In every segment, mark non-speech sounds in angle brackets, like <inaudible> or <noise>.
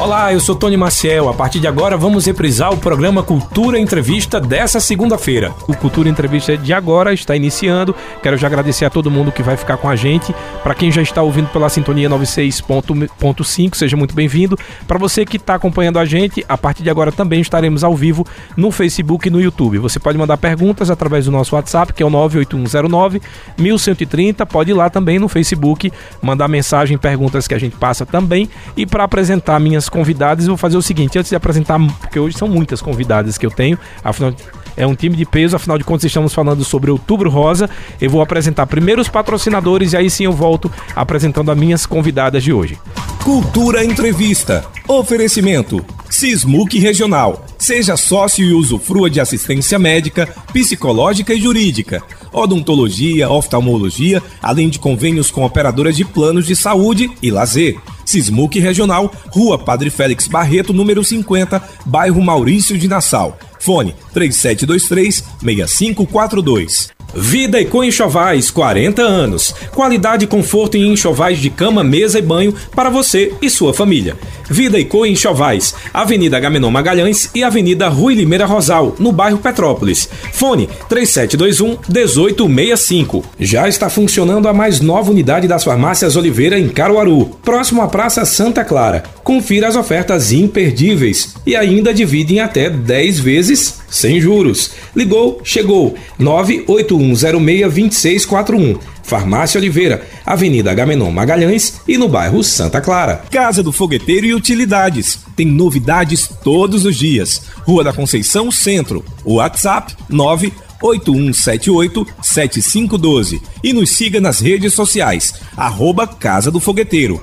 Olá, eu sou Tony Maciel. A partir de agora vamos reprisar o programa Cultura Entrevista dessa segunda-feira. O Cultura Entrevista de agora está iniciando. Quero já agradecer a todo mundo que vai ficar com a gente. Para quem já está ouvindo pela sintonia 96.5, seja muito bem-vindo. Para você que está acompanhando a gente, a partir de agora também estaremos ao vivo no Facebook e no YouTube. Você pode mandar perguntas através do nosso WhatsApp, que é o 98109 1130. Pode ir lá também no Facebook, mandar mensagem, perguntas que a gente passa também. E para apresentar minhas convidadas, eu vou fazer o seguinte, antes de apresentar, porque hoje são muitas convidadas que eu tenho, afinal é um time de peso, afinal de contas estamos falando sobre Outubro Rosa. Eu vou apresentar primeiro os patrocinadores e aí sim eu volto apresentando as minhas convidadas de hoje. Cultura Entrevista. Oferecimento. Sismuc Regional. Seja sócio e usufrua de assistência médica, psicológica e jurídica, odontologia, oftalmologia, além de convênios com operadoras de planos de saúde e lazer. Sismuc Regional, Rua Padre Félix Barreto, número 50, bairro Maurício de Nassau. Fone 3723 6542. Vida e Com Enxovais, 40 anos. Qualidade e conforto em enxovais de cama, mesa e banho para você e sua família. Vida e Co Enxovais, Avenida Gamenon Magalhães e Avenida Rui Limeira Rosal, no bairro Petrópolis. Fone 3721 1865. Já está funcionando a mais nova unidade das farmácias Oliveira em Caruaru, próximo à Praça Santa Clara. Confira as ofertas imperdíveis e ainda divide em até 10 vezes sem juros. Ligou, chegou. 981062641. Farmácia Oliveira, Avenida Gamenon Magalhães e no bairro Santa Clara. Casa do Fogueteiro e Utilidades. Tem novidades todos os dias. Rua da Conceição Centro. WhatsApp 9 8178-7512 e nos siga nas redes sociais, arroba Casa do Fogueteiro.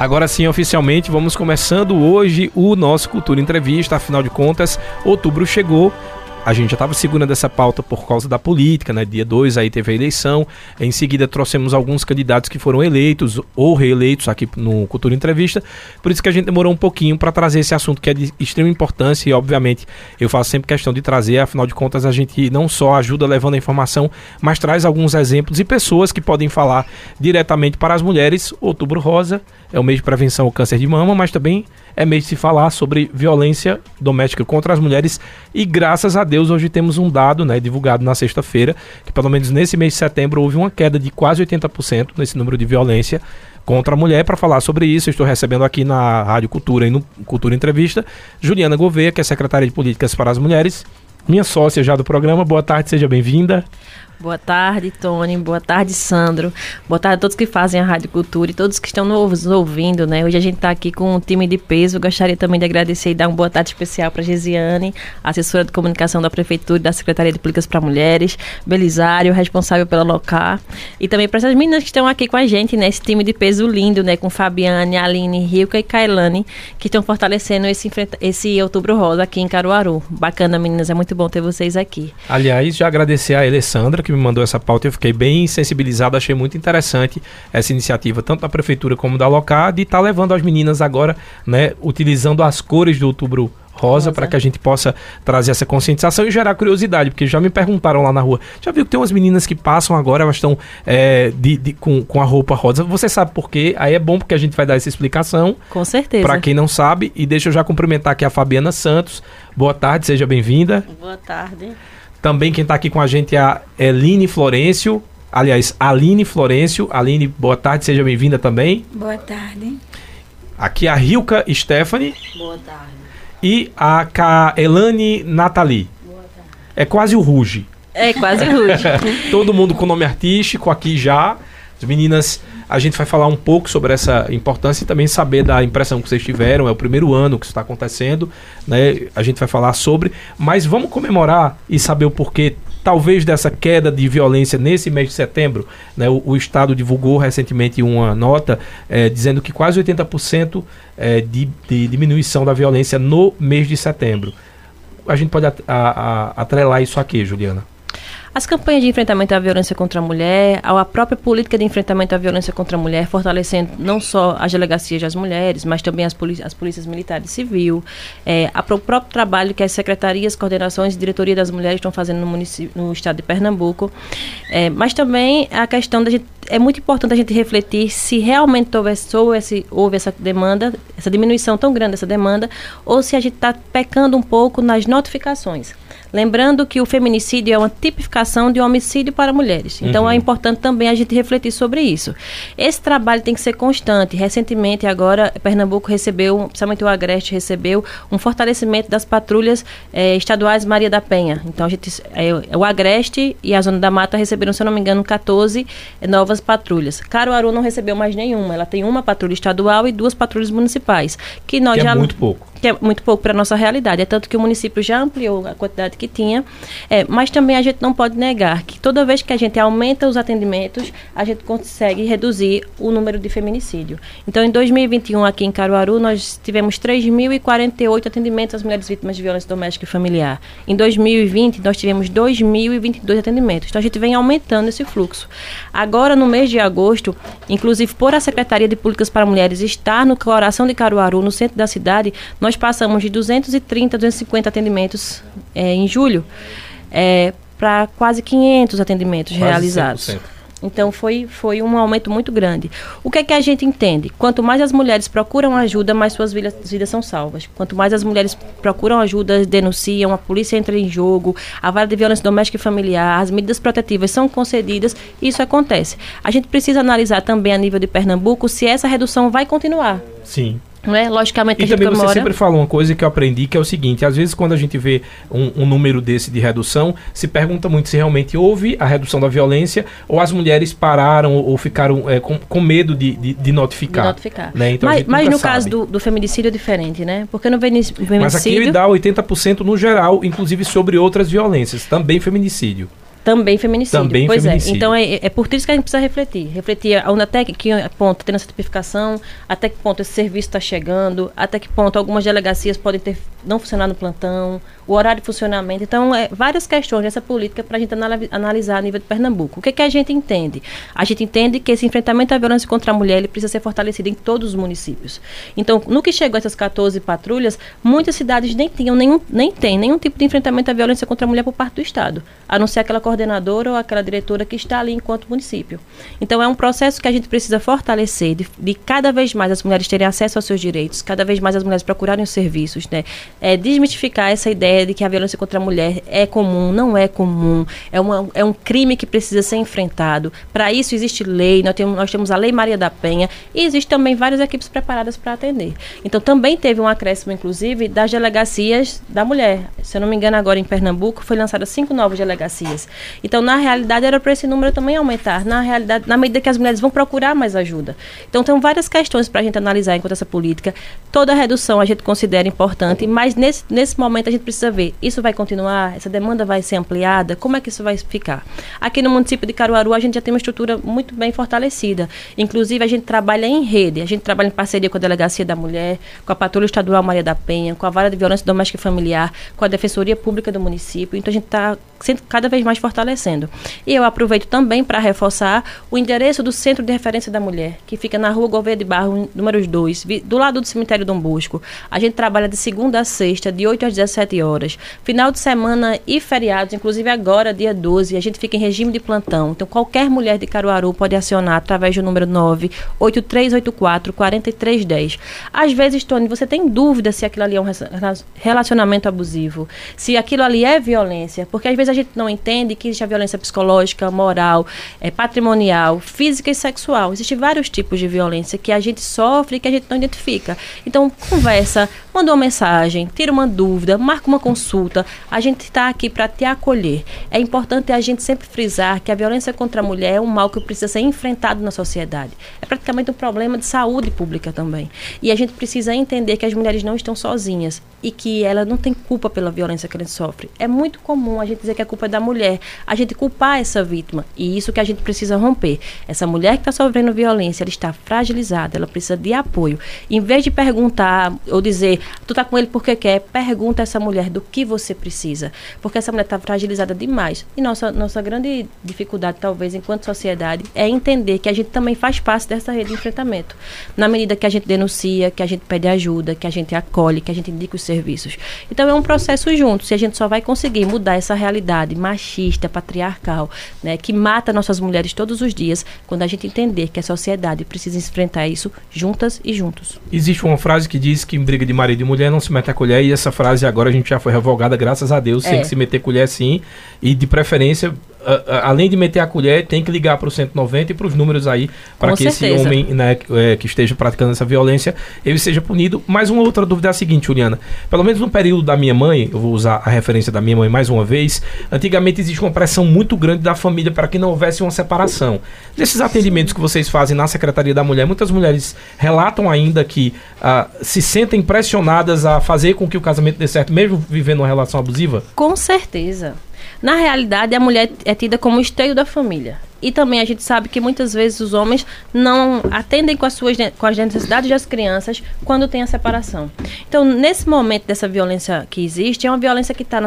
Agora sim, oficialmente, vamos começando hoje o nosso Cultura Entrevista. Afinal de contas, outubro chegou a gente já estava segurando essa pauta por causa da política, né? Dia 2 aí teve a eleição. Em seguida trouxemos alguns candidatos que foram eleitos ou reeleitos aqui no Cultura Entrevista. Por isso que a gente demorou um pouquinho para trazer esse assunto que é de extrema importância e, obviamente, eu faço sempre questão de trazer. Afinal de contas, a gente não só ajuda levando a informação, mas traz alguns exemplos e pessoas que podem falar diretamente para as mulheres. Outubro Rosa é o mês de prevenção ao câncer de mama, mas também é mês de se falar sobre violência doméstica contra as mulheres e graças a Deus hoje temos um dado, né, divulgado na sexta-feira, que pelo menos nesse mês de setembro houve uma queda de quase 80% nesse número de violência contra a mulher. Para falar sobre isso, estou recebendo aqui na Rádio Cultura e no Cultura Entrevista Juliana Gouveia, que é secretária de Políticas para as Mulheres, minha sócia já do programa. Boa tarde, seja bem-vinda. Boa tarde, Tony. Boa tarde, Sandro. Boa tarde a todos que fazem a Rádio Cultura e todos que estão nos ouvindo, né? Hoje a gente está aqui com um time de peso. gostaria também de agradecer e dar uma boa tarde especial para Gesiane, assessora de comunicação da Prefeitura e da Secretaria de Políticas para Mulheres, Belisário, responsável pela LOCAR, e também para essas meninas que estão aqui com a gente, né? Esse time de peso lindo, né? Com Fabiane, Aline, Rilka e Kailane, que estão fortalecendo esse, esse Outubro Rosa aqui em Caruaru. Bacana, meninas. É muito bom ter vocês aqui. Aliás, já agradecer a Alessandra, que que me mandou essa pauta, eu fiquei bem sensibilizado, achei muito interessante essa iniciativa, tanto da prefeitura como da local, de estar tá levando as meninas agora, né, utilizando as cores do outubro rosa, para que a gente possa trazer essa conscientização e gerar curiosidade, porque já me perguntaram lá na rua, já viu que tem umas meninas que passam agora, elas estão é, de, de, com, com a roupa rosa, você sabe por quê? Aí é bom porque a gente vai dar essa explicação. Com certeza. Para quem não sabe, e deixa eu já cumprimentar aqui a Fabiana Santos, boa tarde, seja bem-vinda. Boa tarde. Também quem está aqui com a gente é a Eline Florencio. Aliás, Aline Florencio. Aline, boa tarde, seja bem-vinda também. Boa tarde. Aqui a Rilka Stephanie. Boa tarde. E a Kaelane Nathalie. Boa tarde. É quase o Ruge. É quase o Ruge. <laughs> Todo mundo com nome artístico aqui já. As meninas a gente vai falar um pouco sobre essa importância e também saber da impressão que vocês tiveram. É o primeiro ano que isso está acontecendo, né? A gente vai falar sobre, mas vamos comemorar e saber o porquê talvez dessa queda de violência nesse mês de setembro. Né? O, o Estado divulgou recentemente uma nota é, dizendo que quase 80% é, de, de diminuição da violência no mês de setembro a gente pode atrelar isso aqui, Juliana? As campanhas de enfrentamento à violência contra a mulher, a própria política de enfrentamento à violência contra a mulher, fortalecendo não só as delegacias das mulheres, mas também as, polícias, as polícias militares civil, é, a, o próprio trabalho que as secretarias, coordenações e diretoria das mulheres estão fazendo no, no estado de Pernambuco, é, mas também a questão da gente, é muito importante a gente refletir se realmente houve, houve, houve essa demanda, essa diminuição tão grande dessa demanda, ou se a gente está pecando um pouco nas notificações. Lembrando que o feminicídio é uma tipificação de homicídio para mulheres. Então uhum. é importante também a gente refletir sobre isso. Esse trabalho tem que ser constante. Recentemente, agora, Pernambuco recebeu, principalmente o Agreste recebeu, um fortalecimento das patrulhas eh, estaduais Maria da Penha. Então a gente, é, o Agreste e a Zona da Mata receberam, se eu não me engano, 14 novas patrulhas. Caruaru não recebeu mais nenhuma. Ela tem uma patrulha estadual e duas patrulhas municipais. Que nós que é já. É muito pouco que é muito pouco para a nossa realidade. É tanto que o município já ampliou a quantidade que tinha, é, mas também a gente não pode negar que toda vez que a gente aumenta os atendimentos, a gente consegue reduzir o número de feminicídio. Então, em 2021, aqui em Caruaru, nós tivemos 3.048 atendimentos às mulheres vítimas de violência doméstica e familiar. Em 2020, nós tivemos 2.022 atendimentos. Então, a gente vem aumentando esse fluxo. Agora, no mês de agosto, inclusive por a Secretaria de Políticas para Mulheres estar no coração de Caruaru, no centro da cidade, nós nós passamos de 230, 250 atendimentos é, em julho é, para quase 500 atendimentos quase realizados. 100%. Então foi, foi um aumento muito grande. O que é que a gente entende? Quanto mais as mulheres procuram ajuda, mais suas vidas, vidas são salvas. Quanto mais as mulheres procuram ajuda, denunciam, a polícia entra em jogo, a vara de violência doméstica e familiar, as medidas protetivas são concedidas, isso acontece. A gente precisa analisar também a nível de Pernambuco se essa redução vai continuar. Sim. Né? Logicamente e também você sempre fala uma coisa que eu aprendi que é o seguinte: às vezes quando a gente vê um, um, número desse de redução, se pergunta muito se realmente houve a redução da violência ou as mulheres pararam ou, ou ficaram é, com, com, medo de, de, de notificar. De notificar. Né? Então, mas, mas no sabe. caso do, do, feminicídio é diferente, né? Porque no feminicídio. Mas aqui ele dá 80% no geral, inclusive sobre outras violências, também feminicídio. Também feminicídio. Também pois é. feminicídio. é. Então é, é por isso que a gente precisa refletir. Refletir até que, que ponto tem essa tipificação, até que ponto esse serviço está chegando, até que ponto algumas delegacias podem ter não funcionar no plantão, o horário de funcionamento. Então, é, várias questões dessa política para a gente analisar a nível de Pernambuco. O que, que a gente entende? A gente entende que esse enfrentamento à violência contra a mulher ele precisa ser fortalecido em todos os municípios. Então, no que chegou essas 14 patrulhas, muitas cidades nem tinham nenhum, nem tem nenhum tipo de enfrentamento à violência contra a mulher por parte do Estado, a não ser aquela coordenadora ou aquela diretora que está ali enquanto município. Então, é um processo que a gente precisa fortalecer, de, de cada vez mais as mulheres terem acesso aos seus direitos, cada vez mais as mulheres procurarem os serviços, né? É, desmistificar essa ideia ideia de que a violência contra a mulher é comum, não é comum, é, uma, é um crime que precisa ser enfrentado. Para isso existe lei, nós temos, nós temos a Lei Maria da Penha e existe também várias equipes preparadas para atender. Então também teve um acréscimo, inclusive, das delegacias da mulher. Se eu não me engano, agora em Pernambuco foi lançada cinco novas delegacias. Então, na realidade, era para esse número também aumentar. Na realidade, na medida que as mulheres vão procurar mais ajuda. Então, tem várias questões para a gente analisar enquanto essa política. Toda redução a gente considera importante, mas nesse, nesse momento a gente precisa ver, isso vai continuar? Essa demanda vai ser ampliada? Como é que isso vai ficar? Aqui no município de Caruaru, a gente já tem uma estrutura muito bem fortalecida. Inclusive, a gente trabalha em rede, a gente trabalha em parceria com a Delegacia da Mulher, com a Patrulha Estadual Maria da Penha, com a Vara de Violência Doméstica e Familiar, com a Defensoria Pública do município. Então, a gente está cada vez mais fortalecendo. E eu aproveito também para reforçar o endereço do Centro de Referência da Mulher, que fica na rua Gouveia de Barro, número 2, do lado do cemitério Dom Bosco. A gente trabalha de segunda a sexta, de 8 às 17 horas. Final de semana e feriados, inclusive agora, dia 12, a gente fica em regime de plantão. Então, qualquer mulher de Caruaru pode acionar através do número 98384 4310. Às vezes, Tony, você tem dúvida se aquilo ali é um relacionamento abusivo, se aquilo ali é violência, porque às vezes a gente não entende que existe a violência psicológica, moral, é, patrimonial, física e sexual. Existem vários tipos de violência que a gente sofre e que a gente não identifica. Então, conversa, manda uma mensagem, tira uma dúvida, marca uma consulta. A gente está aqui para te acolher. É importante a gente sempre frisar que a violência contra a mulher é um mal que precisa ser enfrentado na sociedade. É praticamente um problema de saúde pública também. E a gente precisa entender que as mulheres não estão sozinhas e que ela não tem culpa pela violência que ela sofre. É muito comum a gente dizer que a culpa é da mulher, a gente culpar essa vítima. E isso que a gente precisa romper. Essa mulher que está sofrendo violência, ela está fragilizada, ela precisa de apoio. Em vez de perguntar ou dizer, tu tá com ele porque que quer, pergunta essa mulher do que você precisa. Porque essa mulher está fragilizada demais. E nossa, nossa grande dificuldade, talvez, enquanto sociedade, é entender que a gente também faz parte dessa rede de enfrentamento. Na medida que a gente denuncia, que a gente pede ajuda, que a gente acolhe, que a gente indica os serviços. Então é um processo junto. Se a gente só vai conseguir mudar essa realidade machista, patriarcal, né, que mata nossas mulheres todos os dias, quando a gente entender que a sociedade precisa enfrentar isso juntas e juntos. Existe uma frase que diz que em briga de marido e mulher não se mete a colher, e essa frase agora a gente já foi revogada, graças a Deus, é. tem que se meter colher sim, e de preferência além de meter a colher, tem que ligar para o 190 e para os números aí, para que certeza. esse homem né, é, que esteja praticando essa violência, ele seja punido. Mas uma outra dúvida é a seguinte, Juliana. Pelo menos no período da minha mãe, eu vou usar a referência da minha mãe mais uma vez, antigamente existe uma pressão muito grande da família para que não houvesse uma separação. Nesses atendimentos que vocês fazem na Secretaria da Mulher, muitas mulheres relatam ainda que uh, se sentem pressionadas a fazer com que o casamento dê certo, mesmo vivendo uma relação abusiva? Com certeza. Na realidade, a mulher é tida como o esteio da família. E também a gente sabe que muitas vezes os homens não atendem com as suas com as necessidades das crianças quando tem a separação. Então, nesse momento dessa violência que existe, é uma violência que está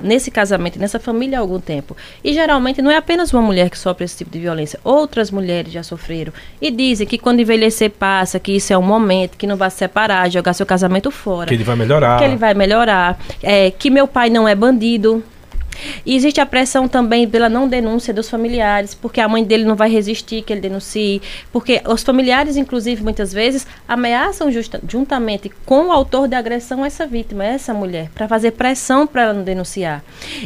nesse casamento, nessa família há algum tempo. E geralmente não é apenas uma mulher que sofre esse tipo de violência, outras mulheres já sofreram. E dizem que quando envelhecer passa, que isso é um momento, que não vai se separar, jogar seu casamento fora. Que ele vai melhorar. Que ele vai melhorar. É, que meu pai não é bandido. E existe a pressão também pela não denúncia dos familiares, porque a mãe dele não vai resistir que ele denuncie, porque os familiares, inclusive, muitas vezes ameaçam justa, juntamente com o autor da agressão essa vítima, essa mulher, para fazer pressão para ela não denunciar.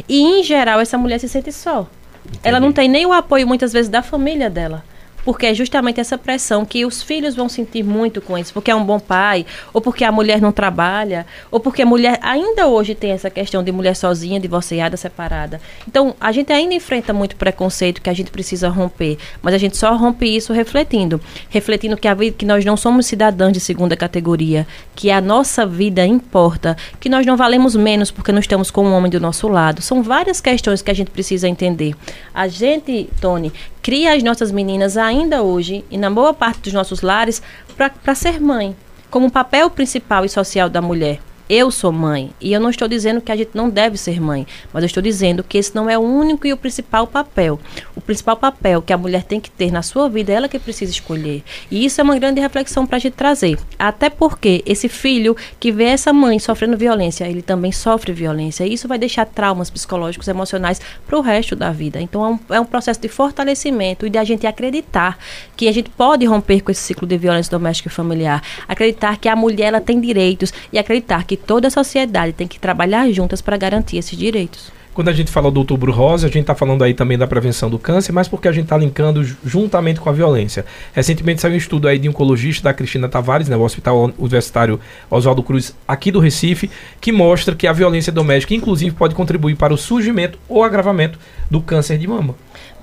E, em geral, essa mulher se sente só. Entendi. Ela não tem nem o apoio, muitas vezes, da família dela porque é justamente essa pressão que os filhos vão sentir muito com isso, porque é um bom pai, ou porque a mulher não trabalha, ou porque a mulher ainda hoje tem essa questão de mulher sozinha, divorciada, separada. Então, a gente ainda enfrenta muito preconceito que a gente precisa romper, mas a gente só rompe isso refletindo, refletindo que a vida que nós não somos cidadãos de segunda categoria, que a nossa vida importa, que nós não valemos menos porque não estamos com um homem do nosso lado. São várias questões que a gente precisa entender. A gente, Tony, cria as nossas meninas ainda hoje, e na boa parte dos nossos lares, para ser mãe, como papel principal e social da mulher. Eu sou mãe e eu não estou dizendo que a gente não deve ser mãe, mas eu estou dizendo que esse não é o único e o principal papel. O principal papel que a mulher tem que ter na sua vida é ela que precisa escolher. E isso é uma grande reflexão para a gente trazer. Até porque esse filho que vê essa mãe sofrendo violência, ele também sofre violência. E isso vai deixar traumas psicológicos, emocionais para o resto da vida. Então é um, é um processo de fortalecimento e de a gente acreditar que a gente pode romper com esse ciclo de violência doméstica e familiar. Acreditar que a mulher ela tem direitos e acreditar que que toda a sociedade tem que trabalhar juntas para garantir esses direitos. Quando a gente fala do outubro rosa, a gente está falando aí também da prevenção do câncer, mas porque a gente está linkando juntamente com a violência. Recentemente saiu um estudo aí de oncologista da Cristina Tavares, né, o Hospital Universitário Oswaldo Cruz, aqui do Recife, que mostra que a violência doméstica, inclusive, pode contribuir para o surgimento ou agravamento do câncer de mama.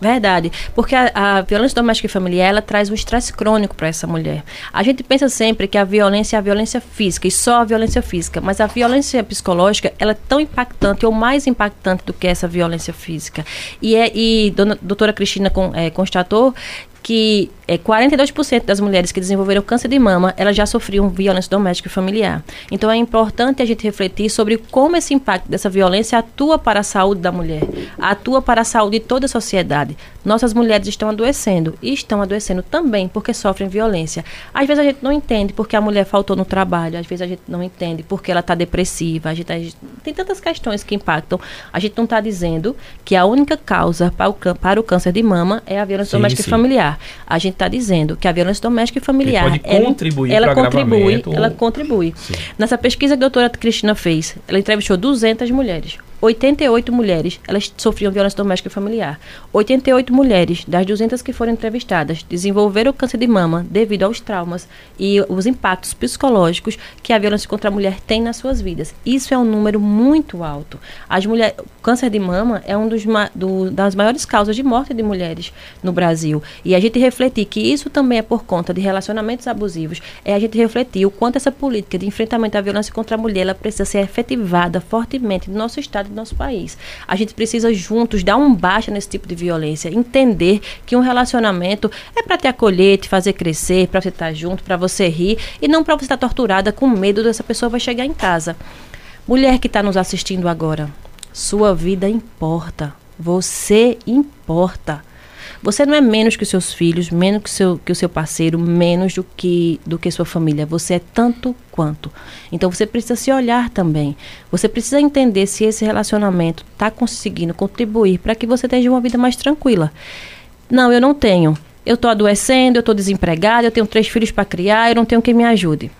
Verdade, porque a, a, violência doméstica e familiar ela traz um estresse crônico para essa mulher. A gente pensa sempre que a violência é a violência física e só a violência física, mas a violência psicológica ela é tão impactante ou mais impactante do que essa violência física. E é e dona, doutora Cristina com, é, constatou que é, 42% das mulheres que desenvolveram câncer de mama, elas já sofriam violência doméstica e familiar. Então é importante a gente refletir sobre como esse impacto dessa violência atua para a saúde da mulher, atua para a saúde de toda a sociedade. Nossas mulheres estão adoecendo e estão adoecendo também porque sofrem violência. Às vezes a gente não entende porque a mulher faltou no trabalho, às vezes a gente não entende porque ela está depressiva, a gente, a gente, tem tantas questões que impactam. A gente não está dizendo que a única causa para o, para o câncer de mama é a violência sim, doméstica sim. e familiar familiar. A gente está dizendo que a violência doméstica e familiar pode ela, contribuir ela contribui, ela contribui. Sim. Nessa pesquisa que a doutora Cristina fez, ela entrevistou 200 mulheres. 88 mulheres, elas sofriam violência doméstica e familiar. 88 mulheres, das 200 que foram entrevistadas, desenvolveram câncer de mama devido aos traumas e os impactos psicológicos que a violência contra a mulher tem nas suas vidas. Isso é um número muito alto. As mulheres, o câncer de mama é um dos do, das maiores causas de morte de mulheres no Brasil. E a gente refletir que isso também é por conta de relacionamentos abusivos, é a gente refletir o quanto essa política de enfrentamento à violência contra a mulher ela precisa ser efetivada fortemente no nosso estado do nosso país. A gente precisa juntos dar um baixa nesse tipo de violência, entender que um relacionamento é para te acolher, te fazer crescer, para você estar junto, para você rir e não para você estar torturada com medo dessa pessoa vai chegar em casa. Mulher que está nos assistindo agora, sua vida importa. Você importa. Você não é menos que os seus filhos, menos que, seu, que o seu parceiro, menos do que, do que sua família. Você é tanto quanto. Então você precisa se olhar também. Você precisa entender se esse relacionamento está conseguindo contribuir para que você tenha uma vida mais tranquila. Não, eu não tenho. Eu estou adoecendo, eu estou desempregada, eu tenho três filhos para criar, eu não tenho quem me ajude.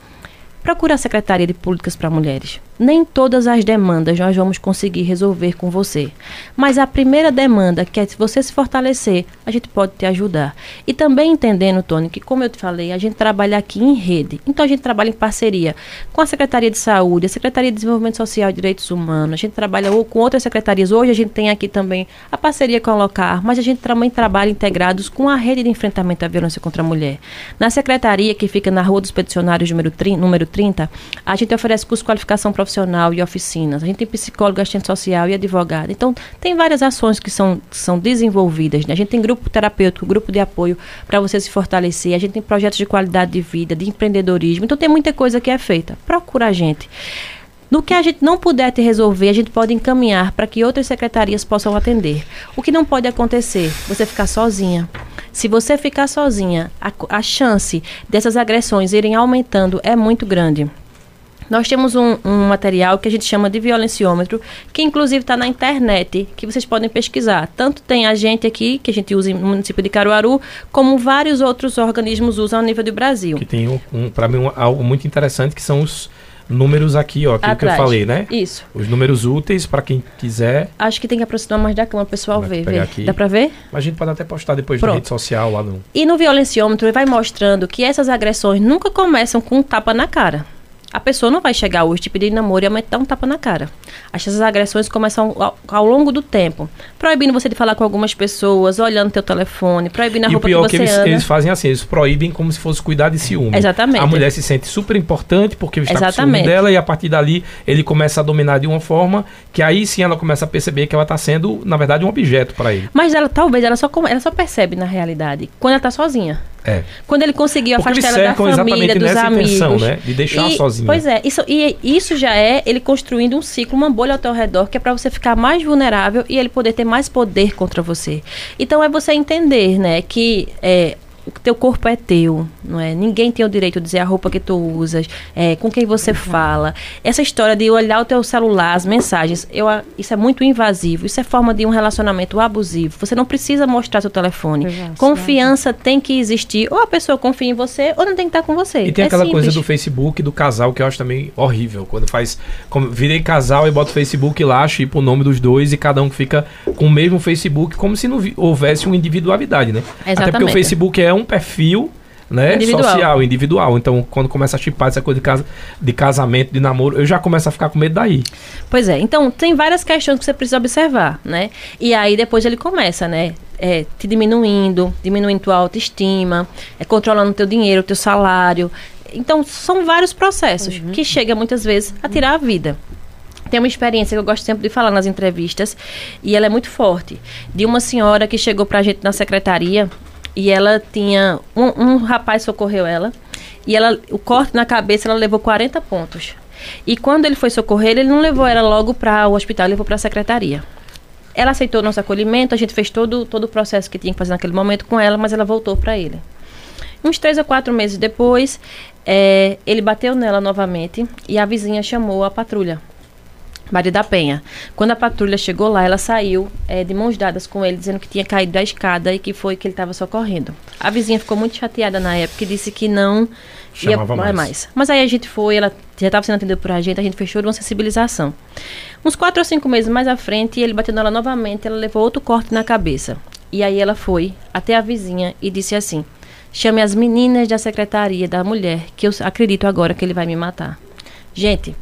Procure a Secretaria de Políticas para Mulheres. Nem todas as demandas nós vamos conseguir resolver com você. Mas a primeira demanda, que é se você se fortalecer, a gente pode te ajudar. E também entendendo, Tony, que como eu te falei, a gente trabalha aqui em rede. Então a gente trabalha em parceria com a Secretaria de Saúde, a Secretaria de Desenvolvimento Social e Direitos Humanos. A gente trabalha com outras secretarias. Hoje a gente tem aqui também a parceria com a Locar, mas a gente também trabalha integrados com a rede de enfrentamento à violência contra a mulher. Na secretaria que fica na Rua dos Peticionários número 30, número 30 a gente oferece curso de qualificação profissional e oficinas. A gente tem psicólogo, assistente social e advogado. Então, tem várias ações que são, são desenvolvidas. Né? A gente tem grupo terapêutico, grupo de apoio para você se fortalecer. A gente tem projetos de qualidade de vida, de empreendedorismo. Então, tem muita coisa que é feita. Procura a gente. No que a gente não puder te resolver, a gente pode encaminhar para que outras secretarias possam atender. O que não pode acontecer? Você ficar sozinha. Se você ficar sozinha, a, a chance dessas agressões irem aumentando é muito grande. Nós temos um, um, material que a gente chama de violenciômetro, que inclusive está na internet, que vocês podem pesquisar. Tanto tem a gente aqui, que a gente usa no município de Caruaru, como vários outros organismos usam a nível do Brasil. Que tem, um, um para mim, um, algo muito interessante, que são os números aqui, ó, aquilo Atrás. que eu falei, né? Isso. Os números úteis para quem quiser. Acho que tem que aproximar mais da câmera, o pessoal ver. ver. Aqui. Dá para ver? Mas a gente pode até postar depois Pronto. na rede social lá no. E no violenciômetro ele vai mostrando que essas agressões nunca começam com um tapa na cara a pessoa não vai chegar hoje te pedir namoro e aumentar um tapa na cara. Essas agressões começam ao, ao, longo do tempo. Proibindo você de falar com algumas pessoas, olhando teu telefone, proibindo a e roupa que você que eles, eles fazem assim, eles proíbem como se fosse cuidar de ciúme. Exatamente. A mulher se sente super importante porque está Exatamente. com ciúme dela e a partir dali ele começa a dominar de uma forma que aí sim ela começa a perceber que ela está sendo, na verdade, um objeto para ele. Mas ela talvez ela só, ela só percebe na realidade quando ela está sozinha. É. Quando ele conseguiu afastar ela da família, dos amigos. Intenção, né? De deixar e, sozinho. Pois é, isso, e isso já é ele construindo um ciclo, uma bolha ao teu redor, que é para você ficar mais vulnerável e ele poder ter mais poder contra você. Então é você entender, né, que é, o teu corpo é teu, não é? Ninguém tem o direito de dizer a roupa que tu usas, é, com quem você fala. Essa história de olhar o teu celular, as mensagens, eu, isso é muito invasivo. Isso é forma de um relacionamento abusivo. Você não precisa mostrar seu telefone. Exato, Confiança tem que existir. Ou a pessoa confia em você, ou não tem que estar com você. E tem é aquela simples. coisa do Facebook, do casal, que eu acho também horrível. Quando faz. Como, virei casal e boto o Facebook lá, chipo o nome dos dois e cada um fica com o mesmo Facebook, como se não houvesse uma individualidade, né? Exatamente. Até porque o Facebook é um perfil né, individual. social, individual. Então, quando começa a chipar essa coisa de, casa, de casamento, de namoro, eu já começo a ficar com medo daí. Pois é, então tem várias questões que você precisa observar, né? E aí depois ele começa, né? É, te diminuindo, diminuindo tua autoestima, é, controlando teu dinheiro, teu salário. Então, são vários processos uhum. que chega muitas vezes a tirar a vida tem uma experiência que eu gosto sempre de falar nas entrevistas, e ela é muito forte, de uma senhora que chegou pra gente na secretaria e ela tinha. Um, um rapaz socorreu ela. E ela, o corte na cabeça ela levou 40 pontos. E quando ele foi socorrer, ele não levou ela logo para o hospital, levou para a secretaria. Ela aceitou nosso acolhimento, a gente fez todo, todo o processo que tinha que fazer naquele momento com ela, mas ela voltou para ele. Uns três ou quatro meses depois, é, ele bateu nela novamente e a vizinha chamou a patrulha Maria da Penha. Quando a patrulha chegou lá, ela saiu é, de mãos dadas com ele, dizendo que tinha caído da escada e que foi que ele estava socorrendo. A vizinha ficou muito chateada na época e disse que não Chamava ia mais. mais. Mas aí a gente foi, ela já estava sendo atendida por a gente, a gente fechou uma sensibilização. Uns quatro ou cinco meses mais à frente, ele bateu nela novamente, ela levou outro corte na cabeça. E aí ela foi até a vizinha e disse assim: chame as meninas da secretaria da mulher, que eu acredito agora que ele vai me matar. Gente,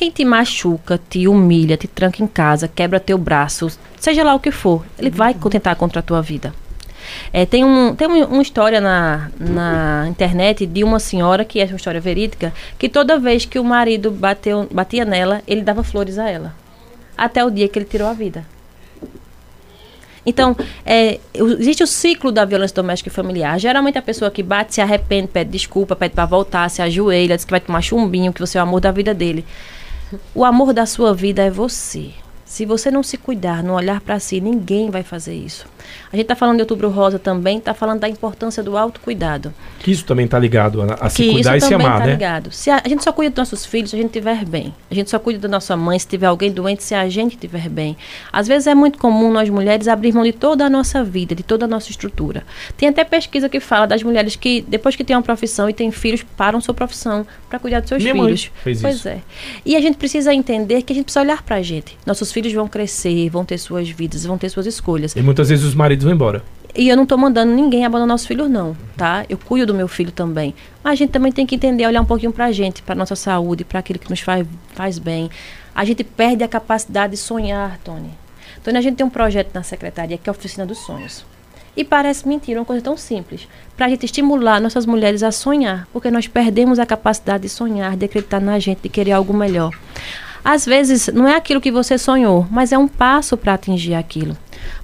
quem te machuca, te humilha, te tranca em casa, quebra teu braço, seja lá o que for, ele vai tentar contra a tua vida. É, tem um, tem uma história na, na internet de uma senhora, que é uma história verídica, que toda vez que o marido bateu, batia nela, ele dava flores a ela. Até o dia que ele tirou a vida. Então, é, existe o ciclo da violência doméstica e familiar. Geralmente a pessoa que bate se arrepende, pede desculpa, pede para voltar, se ajoelha, diz que vai tomar chumbinho, que você é o amor da vida dele. O amor da sua vida é você. Se você não se cuidar, não olhar para si, ninguém vai fazer isso. A gente está falando de Outubro Rosa também, está falando da importância do autocuidado. Que isso também está ligado a, a se cuidar e isso se também amar, tá né? ligado. Se a, a gente só cuida dos nossos filhos se a gente estiver bem. A gente só cuida da nossa mãe se tiver alguém doente, se a gente estiver bem. Às vezes é muito comum nós mulheres abrir mão de toda a nossa vida, de toda a nossa estrutura. Tem até pesquisa que fala das mulheres que, depois que têm uma profissão e têm filhos, param sua profissão para cuidar dos seus Minha mãe filhos. fez pois isso. é. E a gente precisa entender que a gente precisa olhar para a gente. Nossos filhos vão crescer, vão ter suas vidas, vão ter suas escolhas. E muitas vezes os maridos vão embora. E eu não estou mandando ninguém abandonar nossos filhos, não, tá? Eu cuido do meu filho também. Mas a gente também tem que entender, olhar um pouquinho pra gente, pra nossa saúde, para aquilo que nos faz, faz bem. A gente perde a capacidade de sonhar, Tony. Tony, a gente tem um projeto na secretaria que é a Oficina dos Sonhos. E parece mentira, uma coisa tão simples. Para a gente estimular nossas mulheres a sonhar, porque nós perdemos a capacidade de sonhar, de acreditar na gente, de querer algo melhor. Às vezes, não é aquilo que você sonhou, mas é um passo para atingir aquilo.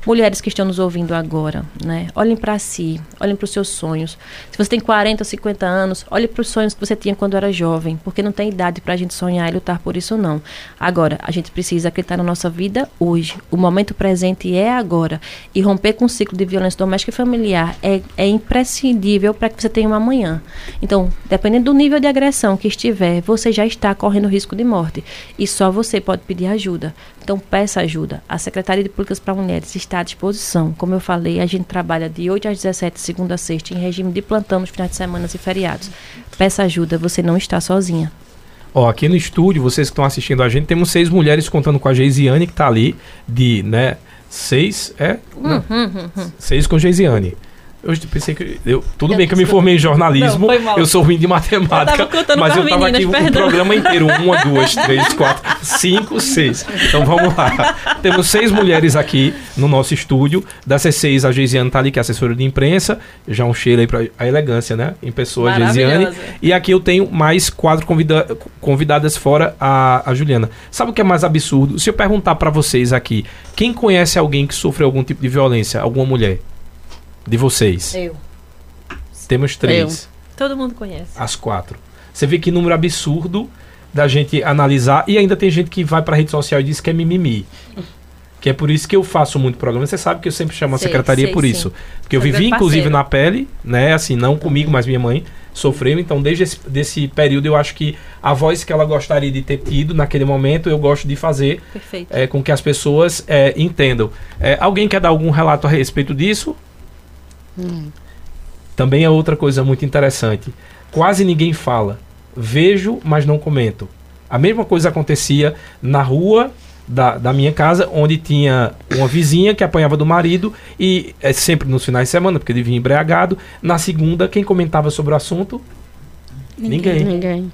Mulheres que estão nos ouvindo agora, né? Olhem para si, olhem para os seus sonhos. Se você tem 40 ou 50 anos, olhe para os sonhos que você tinha quando era jovem, porque não tem idade para a gente sonhar e lutar por isso, não. Agora, a gente precisa acreditar na nossa vida hoje. O momento presente é agora. E romper com o ciclo de violência doméstica e familiar é, é imprescindível para que você tenha um amanhã. Então, dependendo do nível de agressão que estiver, você já está correndo risco de morte. E só você pode pedir ajuda. Então, peça ajuda. A Secretaria de Políticas para Mulheres está à disposição. Como eu falei, a gente trabalha de 8 às 17, segunda a sexta, em regime de plantão nos finais de semana e feriados. Peça ajuda, você não está sozinha. Ó, aqui no estúdio, vocês que estão assistindo a gente, temos seis mulheres contando com a Geisiane, que tá ali, de, né, seis, é? Não, seis com Geisiane. Eu pensei que. Eu, tudo Eu bem que eu me formei em jornalismo, Não, eu sou ruim de matemática, Eu tava mas eu tava aqui meninas, o perdão. programa inteiro: uma, duas, três, quatro, cinco, seis. Então vamos lá. <laughs> Temos seis mulheres aqui no nosso estúdio. Dessas seis, a Geisiane tá ali, que é assessora de imprensa. Já um cheiro aí pra a elegância, né? Em pessoa, a Geisiane. E aqui eu tenho mais quatro convida- convidadas fora a, a Juliana. Sabe o que é mais absurdo? Se eu perguntar pra vocês aqui, quem conhece alguém que sofreu algum tipo de violência? Alguma mulher? De vocês? Eu. Temos três. Todo mundo conhece. As quatro. Você vê que número absurdo da gente analisar. E ainda tem gente que vai pra rede social e diz que é mimimi. Que é por isso que eu faço muito programa. Você sabe que eu sempre chamo a Sei, secretaria sei, por sim. isso. Porque eu vivi, inclusive, na pele, né? Assim, não comigo, mas minha mãe sofreu. Então, desde esse desse período, eu acho que a voz que ela gostaria de ter tido naquele momento, eu gosto de fazer é, com que as pessoas é, entendam. É, alguém quer dar algum relato a respeito disso? Também é outra coisa muito interessante. Quase ninguém fala. Vejo, mas não comento. A mesma coisa acontecia na rua da, da minha casa, onde tinha uma vizinha que apanhava do marido, e é sempre nos finais de semana, porque ele vinha embriagado. Na segunda, quem comentava sobre o assunto? Ninguém. Ninguém.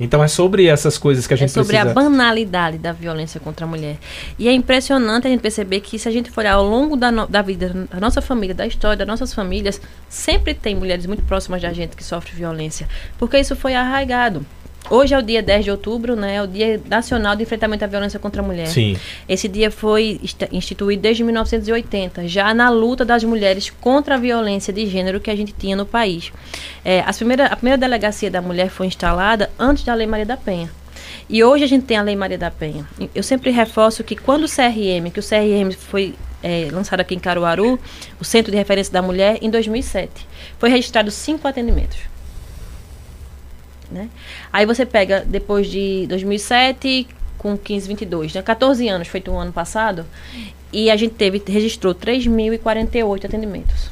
Então é sobre essas coisas que a É gente sobre precisa. a banalidade da violência contra a mulher. E é impressionante a gente perceber que se a gente for olhar ao longo da, no- da vida, da nossa família, da história das nossas famílias, sempre tem mulheres muito próximas da gente que sofrem violência. Porque isso foi arraigado. Hoje é o dia 10 de outubro, né? É o Dia Nacional de Enfrentamento à Violência contra a Mulher. Sim. Esse dia foi instituído desde 1980, já na luta das mulheres contra a violência de gênero que a gente tinha no país. É, as primeira, a primeira delegacia da mulher foi instalada antes da Lei Maria da Penha. E hoje a gente tem a Lei Maria da Penha. Eu sempre reforço que quando o CRM, que o CRM foi é, lançado aqui em Caruaru, o Centro de Referência da Mulher, em 2007, foi registrado cinco atendimentos. Né? Aí você pega depois de 2007 com 15, 22, né? 14 anos, feito o ano passado, e a gente teve registrou 3.048 atendimentos.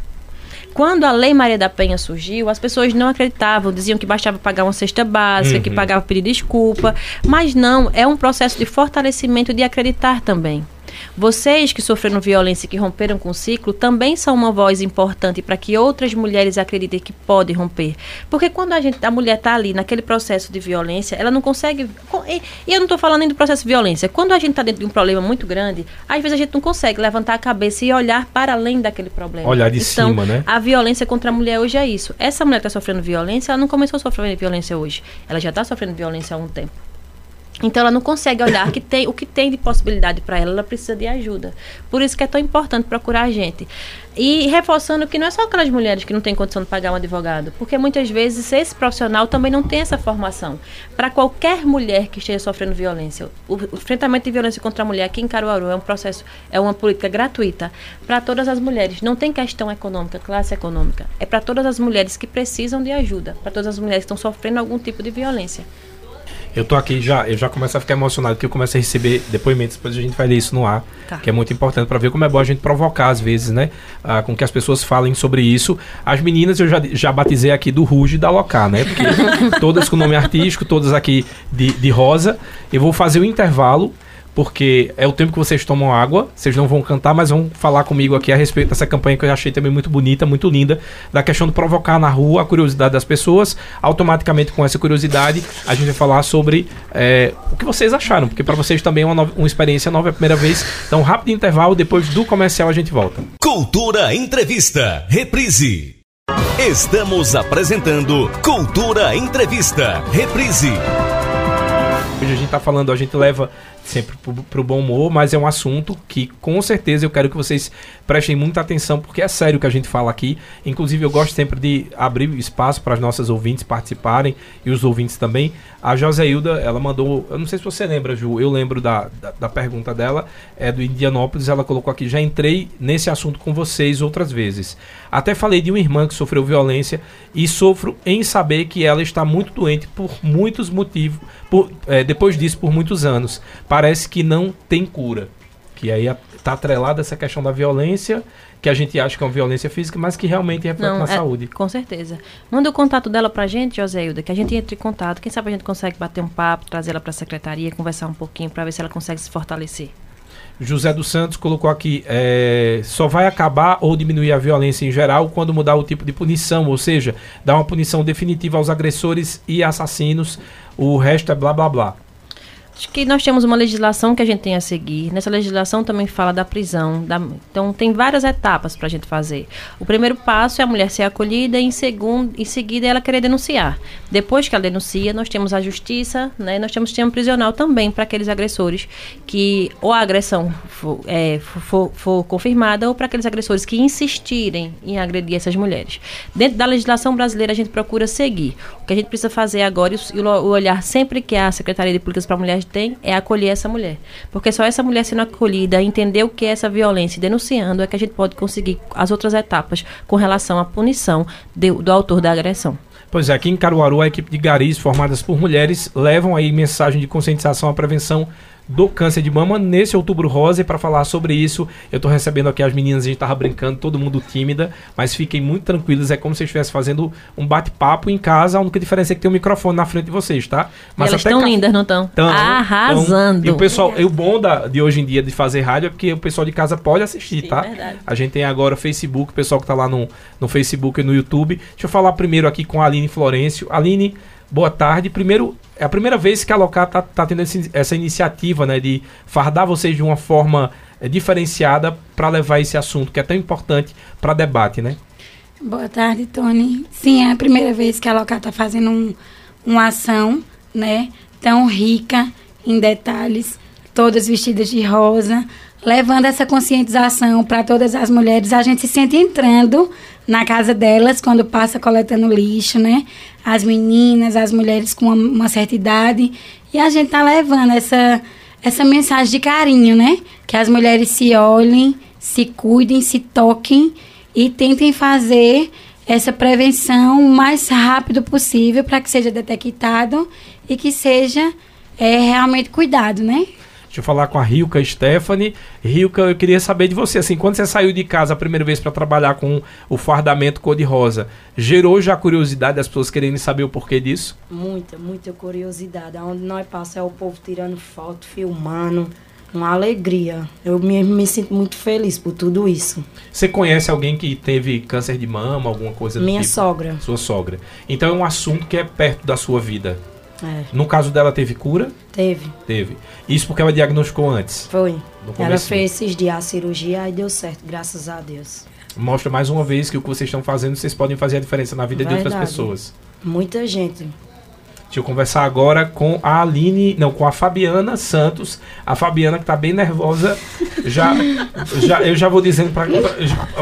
Quando a Lei Maria da Penha surgiu, as pessoas não acreditavam, diziam que bastava pagar uma cesta básica, que Uhum. pagava pedir desculpa, mas não, é um processo de fortalecimento de acreditar também. Vocês que sofreram violência e que romperam com o ciclo também são uma voz importante para que outras mulheres acreditem que podem romper. Porque quando a, gente, a mulher está ali naquele processo de violência, ela não consegue. co- E, e eu não estou falando nem do processo de violência. Quando a gente está dentro de um problema muito grande, às vezes a gente não consegue levantar a cabeça e olhar para além daquele problema. Olhar de então, cima, né? A violência contra a mulher hoje é isso. Essa mulher que está sofrendo violência, ela não começou a sofrer violência hoje. Ela já está sofrendo violência há um tempo. Então ela não consegue olhar que tem, o que tem de possibilidade para ela, ela precisa de ajuda. Por isso que é tão importante procurar a gente. E reforçando que não é só aquelas mulheres que não têm condição de pagar um advogado, porque muitas vezes esse profissional também não tem essa formação. Para qualquer mulher que esteja sofrendo violência, o, o enfrentamento de violência contra a mulher aqui em Caruaru é um processo, é uma política gratuita para todas as mulheres. Não tem questão econômica, classe econômica. É para todas as mulheres que precisam de ajuda, para todas as mulheres que estão sofrendo algum tipo de violência. Eu tô aqui já, eu já começo a ficar emocionado porque eu começo a receber depoimentos, depois a gente vai ler isso no ar, Tá. que é muito importante para ver como é bom a gente provocar às vezes, né? Ah, com que as pessoas falem sobre isso. As meninas eu já, já batizei aqui do Ruge e da Locar, né? Porque <laughs> todas com nome artístico, todas aqui de, de rosa. Eu vou fazer o intervalo. Porque é o tempo que vocês tomam água, vocês não vão cantar, mas vão falar comigo aqui a respeito dessa campanha que eu achei também muito bonita, muito linda, da questão de provocar na rua a curiosidade das pessoas. Automaticamente, com essa curiosidade, a gente vai falar sobre é, o que vocês acharam, porque para vocês também é uma, nova- uma experiência nova, é a primeira vez. Então, rápido intervalo, depois do comercial a gente volta. Cultura Entrevista, reprise. Estamos apresentando Cultura Entrevista, reprise. Hoje a gente tá falando, a gente leva sempre pro, pro bom humor, mas é um assunto que com certeza eu quero que vocês prestem muita atenção, porque é sério o que a gente fala aqui. Inclusive, eu gosto sempre de abrir espaço para as nossas ouvintes participarem e os ouvintes também. A Joséilda, ela mandou, eu não sei se você lembra, Ju, eu lembro da, da, da pergunta dela, é do Indianópolis, ela colocou aqui, já entrei nesse assunto com vocês outras vezes. Até falei de uma irmã que sofreu violência e sofro em saber que ela está muito doente por muitos motivos, por, é, depois disso por muitos anos. Parece que não tem cura. Que aí está atrelada essa questão da violência, que a gente acha que é uma violência física, mas que realmente reflete na é- saúde. Com certeza. Manda o contato dela pra gente, Joséilda, que a gente entre em contato. Quem sabe a gente consegue bater um papo, trazer ela pra secretaria, conversar um pouquinho pra ver se ela consegue se fortalecer. José dos Santos colocou aqui: é, só vai acabar ou diminuir a violência em geral quando mudar o tipo de punição, ou seja, dar uma punição definitiva aos agressores e assassinos. O resto é blá blá blá. Acho que nós temos uma legislação que a gente tem a seguir. Nessa legislação também fala da prisão. da- então, tem várias etapas para a gente fazer. O primeiro passo é a mulher ser acolhida e, em, segundo, em seguida, ela querer denunciar. Depois que ela denuncia, nós temos a justiça, né? nós temos sistema prisional também para aqueles agressores que ou a agressão for, é, for- for- confirmada ou para aqueles agressores que insistirem em agredir essas mulheres. Dentro da legislação brasileira, a gente procura seguir. O que a gente precisa fazer agora, o- e o olhar sempre que a Secretaria de Políticas para Mulheres tem, é acolher essa mulher. Porque só essa mulher sendo acolhida, entender o que é essa violência denunciando, é que a gente pode conseguir as outras etapas com relação à punição de- do autor da agressão. Pois é, aqui em Caruaru, a equipe de garis formadas por mulheres levam aí mensagem de conscientização à prevenção do câncer de mama nesse outubro rosa e para falar sobre isso, eu tô recebendo aqui as meninas, a gente tava brincando, todo mundo tímida, mas fiquem muito tranquilos, é como se estivesse fazendo um bate-papo em casa, a única diferença é que tem um microfone na frente de vocês, tá? E elas estão ca- lindas, não estão? Tão, Arrasando. tão. E o pessoal, e o bom da, de hoje em dia de fazer rádio é porque o pessoal de casa pode assistir, Sim, tá? verdade. A gente tem agora o Facebook, o pessoal que tá lá no, no Facebook e no YouTube. Deixa eu falar primeiro aqui com a Aline Florencio. Aline, boa tarde. Primeiro, é a primeira vez que a Locar tá, tá tendo esse- essa iniciativa, né, de fardar vocês de uma forma eh, diferenciada para levar esse assunto que é tão importante para debate, né? Boa tarde, Tony. Sim, é a primeira vez que a Locar está fazendo um, uma ação, né? Tão rica em detalhes, todas vestidas de rosa, levando essa conscientização para todas as mulheres. A gente se sente entrando na casa delas quando passa coletando lixo, né? As meninas, as mulheres com uma, certa idade. E a gente tá levando essa, essa mensagem de carinho, né? Que as mulheres se olhem, se cuidem, se toquem e tentem fazer essa prevenção o mais rápido possível para que seja detectado e que seja é, realmente cuidado, né? Deixa eu falar com a Rilka Stephanie. Rilka, eu queria saber de você, assim, quando você saiu de casa a primeira vez para trabalhar com o fardamento cor-de-rosa, gerou já a curiosidade das pessoas querendo saber o porquê disso? Muita, muita curiosidade. Onde nós passamos é o povo tirando foto, filmando. Uma alegria. Eu me, me sinto muito feliz por tudo isso. Você conhece alguém que teve câncer de mama, alguma coisa do Minha tipo? sogra. Sua sogra. Então é um assunto que é perto da sua vida. É, No caso dela, teve cura? teve. Teve. Isso porque ela diagnosticou antes. Foi. Ela fez esses dias a cirurgia e deu certo, graças a Deus. Mostra mais uma vez que o que vocês estão fazendo, vocês podem fazer a diferença na vida de outras Verdade. pessoas. Muita gente. Deixa eu conversar agora com a Aline, não, com a Fabiana Santos. A Fabiana que tá bem nervosa. Já, <laughs> já eu já vou dizendo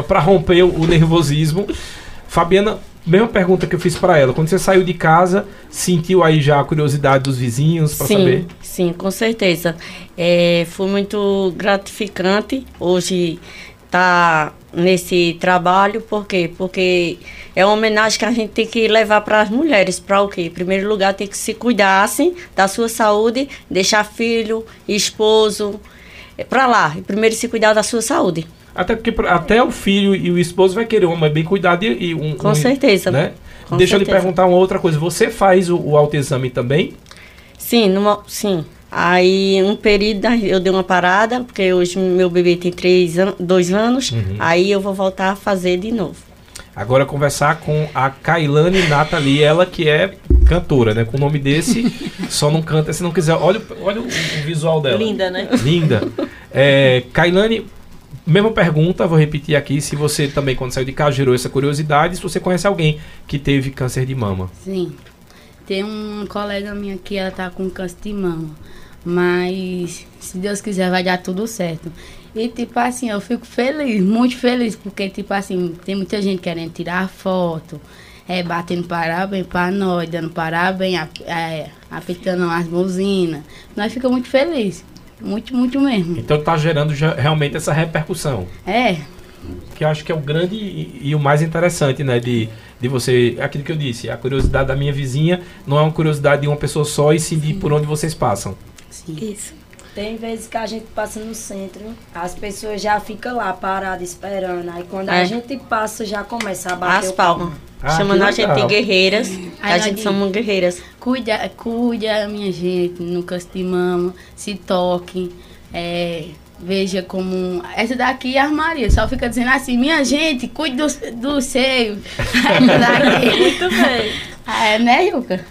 para romper o, o nervosismo. Fabiana, mesma pergunta que eu fiz para ela. Quando você saiu de casa, sentiu aí já a curiosidade dos vizinhos para saber? Sim, com certeza. É, foi muito gratificante hoje estar tá nesse trabalho, por quê? Porque é uma homenagem que a gente tem que levar para as mulheres, para o quê? Em primeiro lugar, tem que se cuidar assim, da sua saúde, deixar filho, esposo, é, para lá, primeiro se cuidar da sua saúde. Até porque até o filho e o esposo vai querer uma mãe bem cuidada e, um. Com um, certeza. Né? Com Deixa certeza. eu lhe perguntar uma outra coisa. Você faz o, o autoexame também? Sim, numa, sim. Aí, um período, eu dei uma parada, porque hoje meu bebê tem três an dois anos. Uhum. Aí eu vou voltar a fazer de novo. Agora conversar com a Kailane Nathalie, ela que é cantora, né? Com o nome desse, <laughs> só não canta se não quiser. Olha, olha o, o visual dela. Linda, né? Linda. É, Kailane, mesma pergunta, vou repetir aqui, se você também, quando saiu de casa, gerou essa curiosidade, se você conhece alguém que teve câncer de mama. Sim. Tem um colega minha que ela tá com câncer de mama. Mas se Deus quiser vai dar tudo certo. E tipo assim, eu fico feliz, muito feliz, porque tipo assim, tem muita gente querendo tirar foto, é, batendo parabéns para nós, dando parabéns, é, apitando as buzinas. Nós ficamos muito felizes. Muito, muito mesmo. Então tá gerando já, realmente essa repercussão. É. Que eu acho que é o grande e, e, o mais interessante, né? De, de você. Aquilo que eu disse, a curiosidade da minha vizinha não é uma curiosidade de uma pessoa só, e sim de por onde vocês passam. Sim. Isso. Tem vezes que a gente passa no centro, as pessoas já ficam lá paradas esperando. Aí quando É. a gente passa, já começa a bater As o palmas. Ah, Chamando a gente de guerreiras. Aí a gente diz- somos guerreiras. Cuida, cuida, minha gente, no câncer de mama, se toque, é, veja como. Essa daqui é a Maria, só fica dizendo assim, minha gente, cuide do, do seio. Muito bem. É, né, Yuka?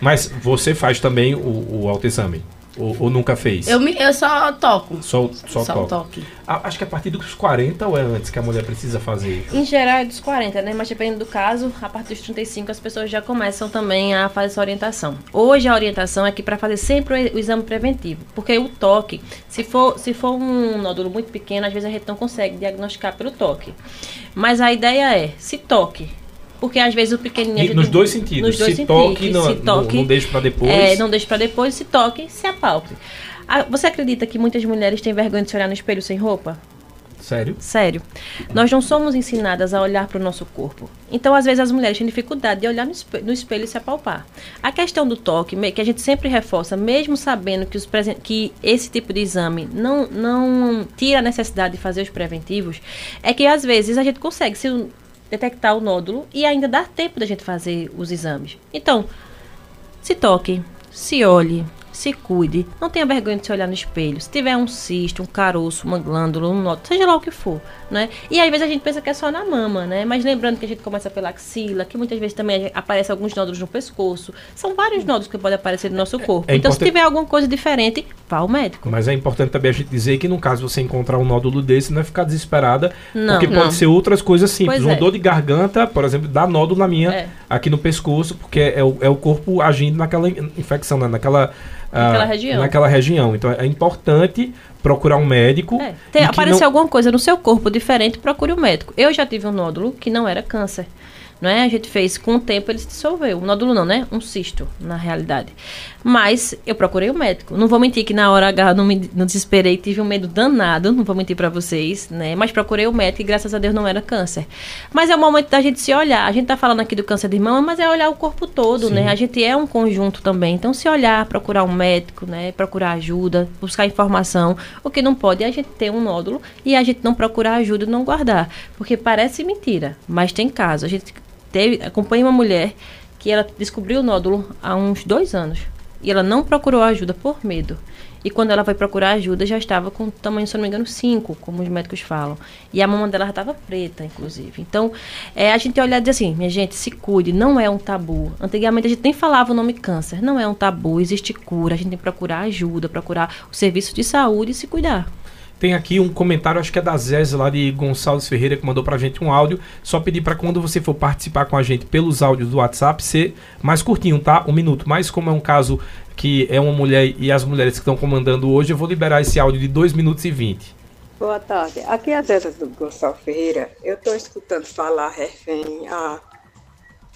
Mas você faz também o, o autoexame? Ou, ou nunca fez? Eu, me, eu só toco. Só, só, Só toca. toque. Ah, acho que é a partir dos 40 ou é antes que a mulher precisa fazer? Em geral é dos 40, né? Mas dependendo do caso, a partir dos 35 as pessoas já começam também a fazer essa orientação. Hoje a orientação é que para fazer sempre o exame preventivo, porque o toque, se for, se for um nódulo muito pequeno, às vezes a gente não consegue diagnosticar pelo toque. Mas a ideia é, se toque, porque às vezes o pequenininho... gente- nos dois sentidos. Nos dois se sentidos. toque, não, se toque, não, não deixe pra depois. é, não deixe pra depois, se toque, se apalpe. Ah, você acredita que muitas mulheres têm vergonha de se olhar no espelho sem roupa? Sério? Sério. Nós não somos ensinadas a olhar para o nosso corpo. Então, às vezes, as mulheres têm dificuldade de olhar no espelho, no espelho e se apalpar. A questão do toque, que a gente sempre reforça, mesmo sabendo que, os que esse tipo de exame não, não tira a necessidade de fazer os preventivos, é que, às vezes, a gente consegue se detectar o nódulo e ainda dar tempo da gente fazer os exames. Então, se toque, se olhe, se cuide. Não tenha vergonha de se olhar no espelho. Se tiver um cisto, um caroço, uma glândula, um nódulo, seja lá o que for, né? E às vezes a gente pensa que é só na mama, né? Mas lembrando que a gente começa pela axila, que muitas vezes também aparecem alguns nódulos no pescoço. São vários nódulos que podem aparecer no nosso corpo. é então, se importante- tiver alguma coisa diferente, vá ao médico. Mas é importante também a gente dizer que no caso você encontrar um nódulo desse, não é ficar desesperada, Não, porque não. pode ser outras coisas simples. Pois Uma é. dor de garganta, por exemplo, dá nódulo na minha, É. aqui no pescoço, porque é o, é o corpo agindo naquela in- infecção, né? naquela, ah, Naquela região. naquela região. Então é importante procurar um médico. É. Tem, que apareceu não- alguma coisa no seu corpo diferente, procure o médico. Eu já tive um nódulo que não era câncer. Não é? A gente fez, com o tempo ele se dissolveu. Um nódulo não, né? Um cisto, na realidade. Mas eu procurei o médico. Não vou mentir que na hora H não me não desesperei, tive um medo danado, não vou mentir pra vocês, né? Mas procurei o médico e graças a Deus não era câncer. Mas é o momento da gente se olhar. A gente tá falando aqui do câncer de mama, mas é olhar o corpo todo, né? A gente é um conjunto também. Então se olhar, procurar um médico, né? Procurar ajuda, buscar informação. O que não pode é a gente ter um nódulo e a gente não procurar ajuda e não guardar. Porque parece mentira, mas tem caso. A gente teve, acompanha uma mulher que ela descobriu o nódulo há uns dois anos. E ela não procurou ajuda por medo. E quando ela foi procurar ajuda, já estava com tamanho, se não me engano, 5, como os médicos falam. E a mama dela já estava preta, inclusive. Então, é, a gente olhar e dizer assim, minha gente, se cuide, não é um tabu. Antigamente a gente nem falava o nome câncer, não é um tabu, existe cura, a gente tem que procurar ajuda, procurar o serviço de saúde e se cuidar. Tem aqui um comentário, acho que é da Zés lá de Gonçalves Ferreira, que mandou pra gente um áudio. Só pedir para quando você for participar com a gente pelos áudios do WhatsApp, ser mais curtinho, tá? Um minuto. Mas como é um caso que é uma mulher e as mulheres que estão comandando hoje, eu vou liberar esse áudio de 2 minutos e 20. Boa tarde. Aqui é a Zé do Gonçalves Ferreira. Eu estou escutando falar refém a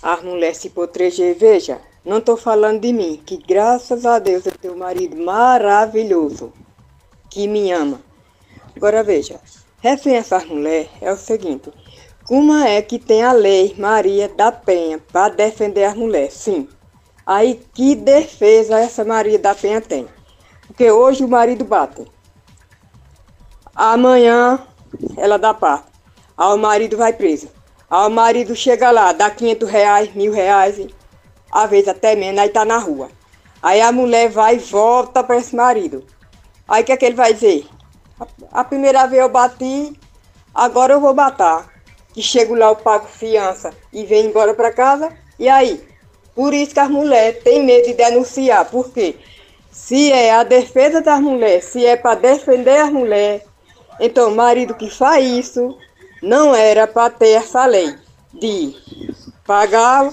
as mulheres se proteger. Veja, não estou falando de mim, que graças a Deus eu tenho um marido maravilhoso, que me ama. Agora veja, refém essas mulheres é o seguinte, como é que tem a lei Maria da Penha para defender as mulheres? Sim. Aí que defesa essa Maria da Penha tem? Porque hoje o marido bate. Amanhã ela dá parte. Aí o marido vai preso. Aí o marido chega lá, dá 500 reais, mil reais, às vezes até menos, aí tá na rua. Aí a mulher vai e volta para esse marido. Aí o que é que ele vai dizer? A, primeira vez eu bati, agora eu vou matar. E chego lá, eu pago fiança e venho embora para casa. E aí? Por isso que as mulheres têm medo de denunciar. Por quê? Se é a defesa das mulheres, se é para defender as mulheres, então o marido que faz isso não era para ter essa lei de pagar,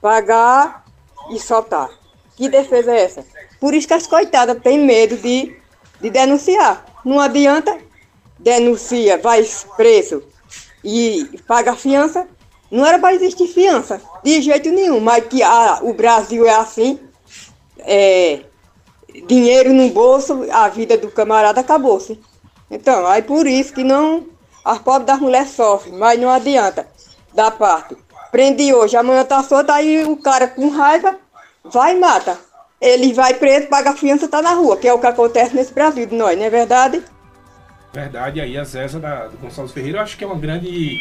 pagar e soltar. Que defesa é essa? Por isso que as coitadas têm medo de, de denunciar. Não adianta, denuncia, vai preso e paga fiança. Não era para existir fiança, de jeito nenhum, mas que a, o Brasil é assim, é, dinheiro no bolso, a vida do camarada acabou-se. Então, aí por isso que não as pobres das mulheres sofrem, mas não adianta. Da parte. Prende hoje, amanhã tá solto, aí o cara com raiva vai e mata. Ele vai preso, paga a fiança, tá na rua, que é o que acontece nesse Brasil de nós, não é verdade? Verdade, aí a Zéza da, do Gonçalves Ferreira, eu acho que é uma grande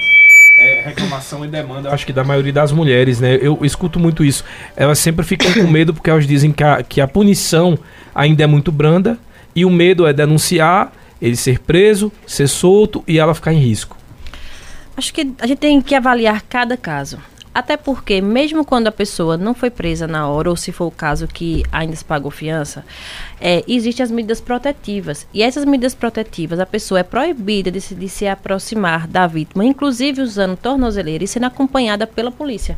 é, reclamação e demanda, eu acho que da maioria das mulheres, né? Eu escuto muito isso. Elas sempre ficam com medo porque elas dizem que a, que a punição ainda é muito branda e o medo é denunciar ele ser preso, ser solto e ela ficar em risco? Acho que a gente tem que avaliar cada caso. Até porque, mesmo quando a pessoa não foi presa na hora, ou se for o caso que ainda se pagou fiança, é, existem as medidas protetivas. E essas medidas protetivas, a pessoa é proibida de se, de se aproximar da vítima, inclusive usando tornozeleira e sendo acompanhada pela polícia.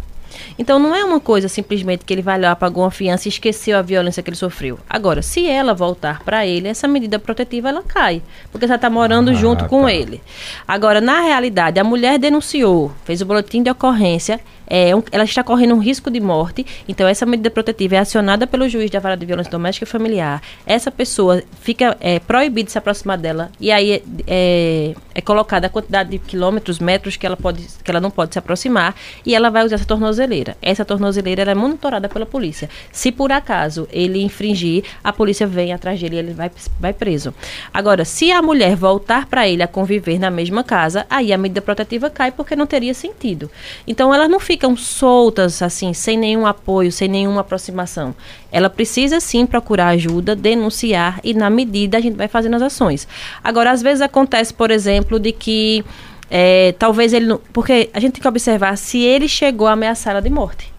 Então não é uma coisa simplesmente que ele vai lá, pagou uma fiança e esqueceu a violência que ele sofreu. Agora, se ela voltar para ele, essa medida protetiva ela cai, porque ela está morando ah, junto com tá. ele. Agora, na realidade, a mulher denunciou, fez o boletim de ocorrência, é, ela está correndo um risco de morte, então essa medida protetiva é acionada pelo juiz da vara de violência doméstica e familiar. Essa pessoa fica é, proibida de se aproximar dela e aí é, é, colocada a quantidade de quilômetros, metros que ela, pode, que ela não pode se aproximar e ela vai usar essa tornozeleira. Essa tornozeleira é monitorada pela polícia. Se por acaso ele infringir, a polícia vem atrás dele e ele vai, vai preso. Agora, se a mulher voltar para ele a conviver na mesma casa, aí a medida protetiva cai porque não teria sentido. Então ela não fica ficam soltas, assim, sem nenhum apoio, sem nenhuma aproximação. Ela precisa sim procurar ajuda, denunciar e, na medida, a gente vai fazendo as ações. Agora, às vezes acontece, por exemplo, de que é, talvez ele não. Porque a gente tem que observar se ele chegou a ameaçar ela de morte.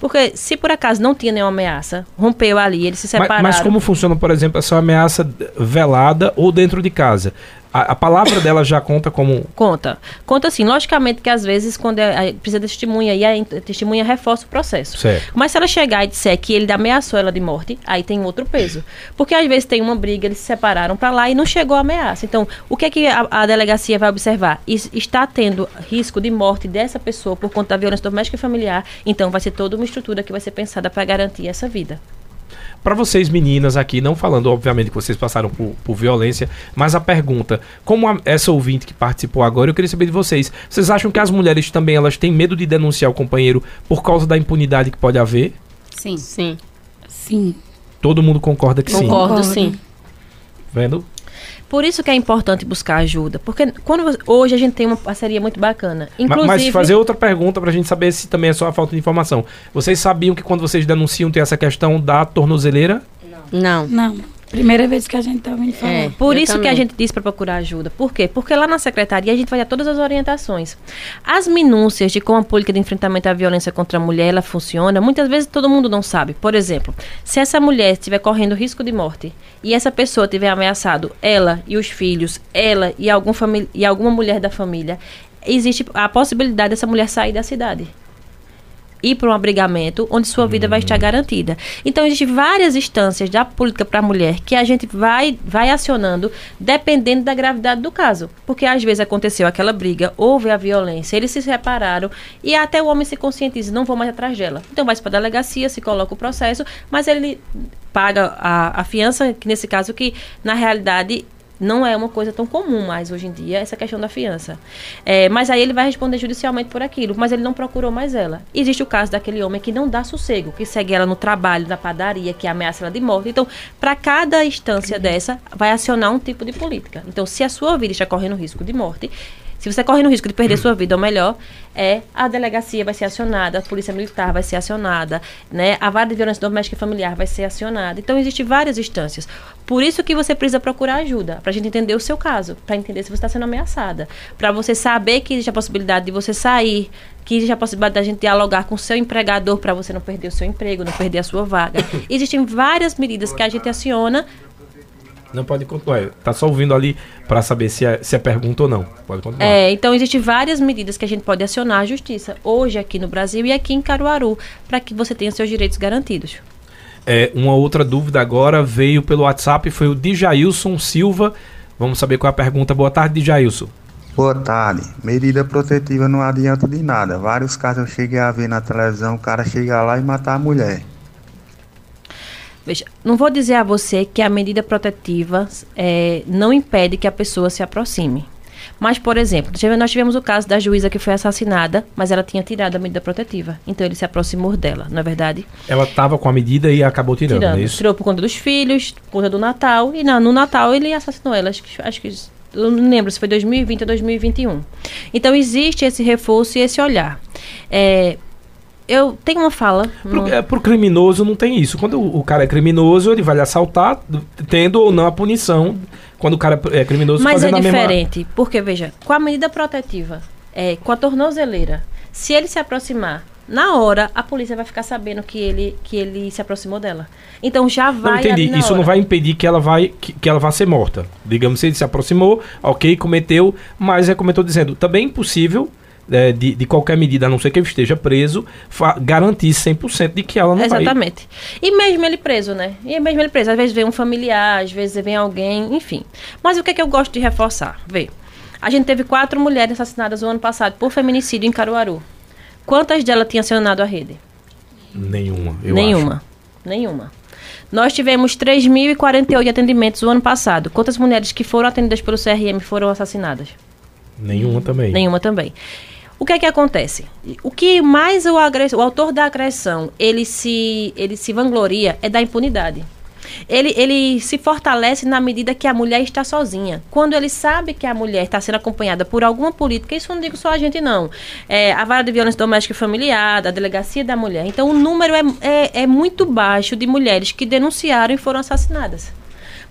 Porque se por acaso não tinha nenhuma ameaça, rompeu ali, eles se separaram. Mas, mas como funciona, por exemplo, essa ameaça velada ou dentro de casa? A, a, palavra dela já conta como. Conta. Conta assim, logicamente que às vezes, quando é, precisa de testemunha, e a testemunha reforça o processo. Certo. Mas se ela chegar e disser que ele ameaçou ela de morte, aí tem outro peso. Porque às vezes tem uma briga, eles se separaram para lá e não chegou a ameaça. Então, o que é que a, a delegacia vai observar? está tendo risco de morte dessa pessoa por conta da violência doméstica e familiar, então vai ser toda uma estrutura que vai ser pensada para garantir essa vida para vocês meninas aqui, não falando obviamente que vocês passaram por, por violência, mas a pergunta, como a, essa ouvinte que participou agora, eu queria saber de vocês, vocês acham que as mulheres também elas têm medo de denunciar o companheiro por causa da impunidade que pode haver? Sim. Sim. Sim. Todo mundo concorda que Concordo, sim? Concordo, sim. Vendo? Por isso que é importante buscar ajuda. Porque quando você, hoje a gente tem uma parceria muito bacana. Inclusive, mas fazer outra pergunta para a gente saber se também é só a falta de informação. Vocês sabiam que quando vocês denunciam tem essa questão da tornozeleira? Não. Não. Primeira vez que a gente tá ouvindo falar. É. Por isso que também. a gente diz para procurar ajuda. Por quê? Porque lá na secretaria a gente vai dar todas as orientações. As minúcias de como a política de enfrentamento à violência contra a mulher ela funciona, muitas vezes todo mundo não sabe. Por exemplo, se essa mulher estiver correndo risco de morte e essa pessoa tiver ameaçado ela e os filhos, ela e, algum e alguma mulher da família, existe a possibilidade dessa mulher sair da cidade ir para um abrigamento onde sua vida vai estar garantida. Então, existem várias instâncias da política para a mulher que a gente vai, vai acionando dependendo da gravidade do caso. Porque às vezes aconteceu aquela briga, houve a violência, eles se separaram e até o homem se conscientiza, não vou mais atrás dela. Então, vai para a delegacia, se coloca o processo, mas ele paga a, a fiança, que nesse caso que, na realidade, não é uma coisa tão comum mais hoje em dia, essa questão da fiança. É, mas aí ele vai responder judicialmente por aquilo, mas ele não procurou mais ela. Existe o caso daquele homem que não dá sossego, que segue ela no trabalho, na padaria, que ameaça ela de morte. Então, para cada instância dessa, vai acionar um tipo de política. Então, se a sua vida está correndo risco de morte, se você corre no risco de perder sua vida, ou melhor, é a delegacia vai ser acionada, a polícia militar vai ser acionada, né? A vara de violência doméstica e familiar vai ser acionada. Então, existem várias instâncias. Por isso que você precisa procurar ajuda, para a gente entender o seu caso, para entender se você está sendo ameaçada, para você saber que existe a possibilidade de você sair, que existe a possibilidade da gente dialogar com o seu empregador para você não perder o seu emprego, não perder a sua vaga. <coughs> Existem várias medidas que a gente aciona Não pode continuar. Tá só ouvindo ali para saber se é, se é pergunta ou não. Pode continuar. É, então existem várias medidas que a gente pode acionar a justiça hoje aqui no Brasil e aqui em Caruaru para que você tenha seus direitos garantidos. É, uma outra dúvida agora veio pelo WhatsApp, foi o Djailson Silva. Vamos saber qual é a pergunta. Boa tarde, Djailson. Boa tarde. Medida protetiva não adianta de nada. Vários casos eu cheguei a ver na televisão, o cara chega lá e matar a mulher. Veja, não vou dizer a você que a medida protetiva é, não impede que a pessoa se aproxime. Mas, por exemplo, nós tivemos o caso da juíza que foi assassinada, mas ela tinha tirado a medida protetiva. Então ele se aproximou dela, não é verdade? Ela tava com a medida e acabou tirando, não é isso? Tirou por conta dos filhos, por conta do Natal. E na- no Natal ele assassinou ela. Acho que, acho que eu não lembro se foi 2020 ou 2021. Então existe esse reforço e esse olhar. É, eu tenho uma fala. Pro, no- é, pro criminoso não tem isso. Quando o, o cara é criminoso, ele vai lhe assaltar, tendo ou não a punição. Quando o cara é criminoso, Mas é a mesma... diferente, porque veja, com a medida protetiva, é, com a tornozeleira, se ele se aproximar, na hora a polícia vai ficar sabendo que ele, que ele se aproximou dela. Então já Não vai. entendi. ali na Isso não hora. vai impedir que ela vai que, que ela vá ser morta. Digamos, se ele se aproximou, ok, cometeu, mas é como eu estou dizendo, também é impossível é, de, de qualquer medida, a não ser que ele esteja preso, garantir 100% de que ela não vai Exatamente. E mesmo ele preso, né? E mesmo ele preso. Às vezes vem um familiar, às vezes vem alguém, enfim. Mas o que é que eu gosto de reforçar? Vê. A gente teve quatro mulheres assassinadas no ano passado por feminicídio em Caruaru. Quantas delas tinham acionado a rede? Nenhuma. Eu Nenhuma. Nenhuma. Nós tivemos 3.048 atendimentos no ano passado. Quantas mulheres que foram atendidas pelo CRM foram assassinadas? acho. Nenhuma também. Nenhuma também. O que é que acontece? O que mais o, agress- o autor da agressão ele se, ele se vangloria é da impunidade. Ele, ele se fortalece na medida que a mulher está sozinha. Quando ele sabe que a mulher está sendo acompanhada por alguma política, isso eu não digo só a gente, não. É, a vara de violência doméstica e familiar, a delegacia da mulher. Então, o número é, é, é muito baixo de mulheres que denunciaram e foram assassinadas.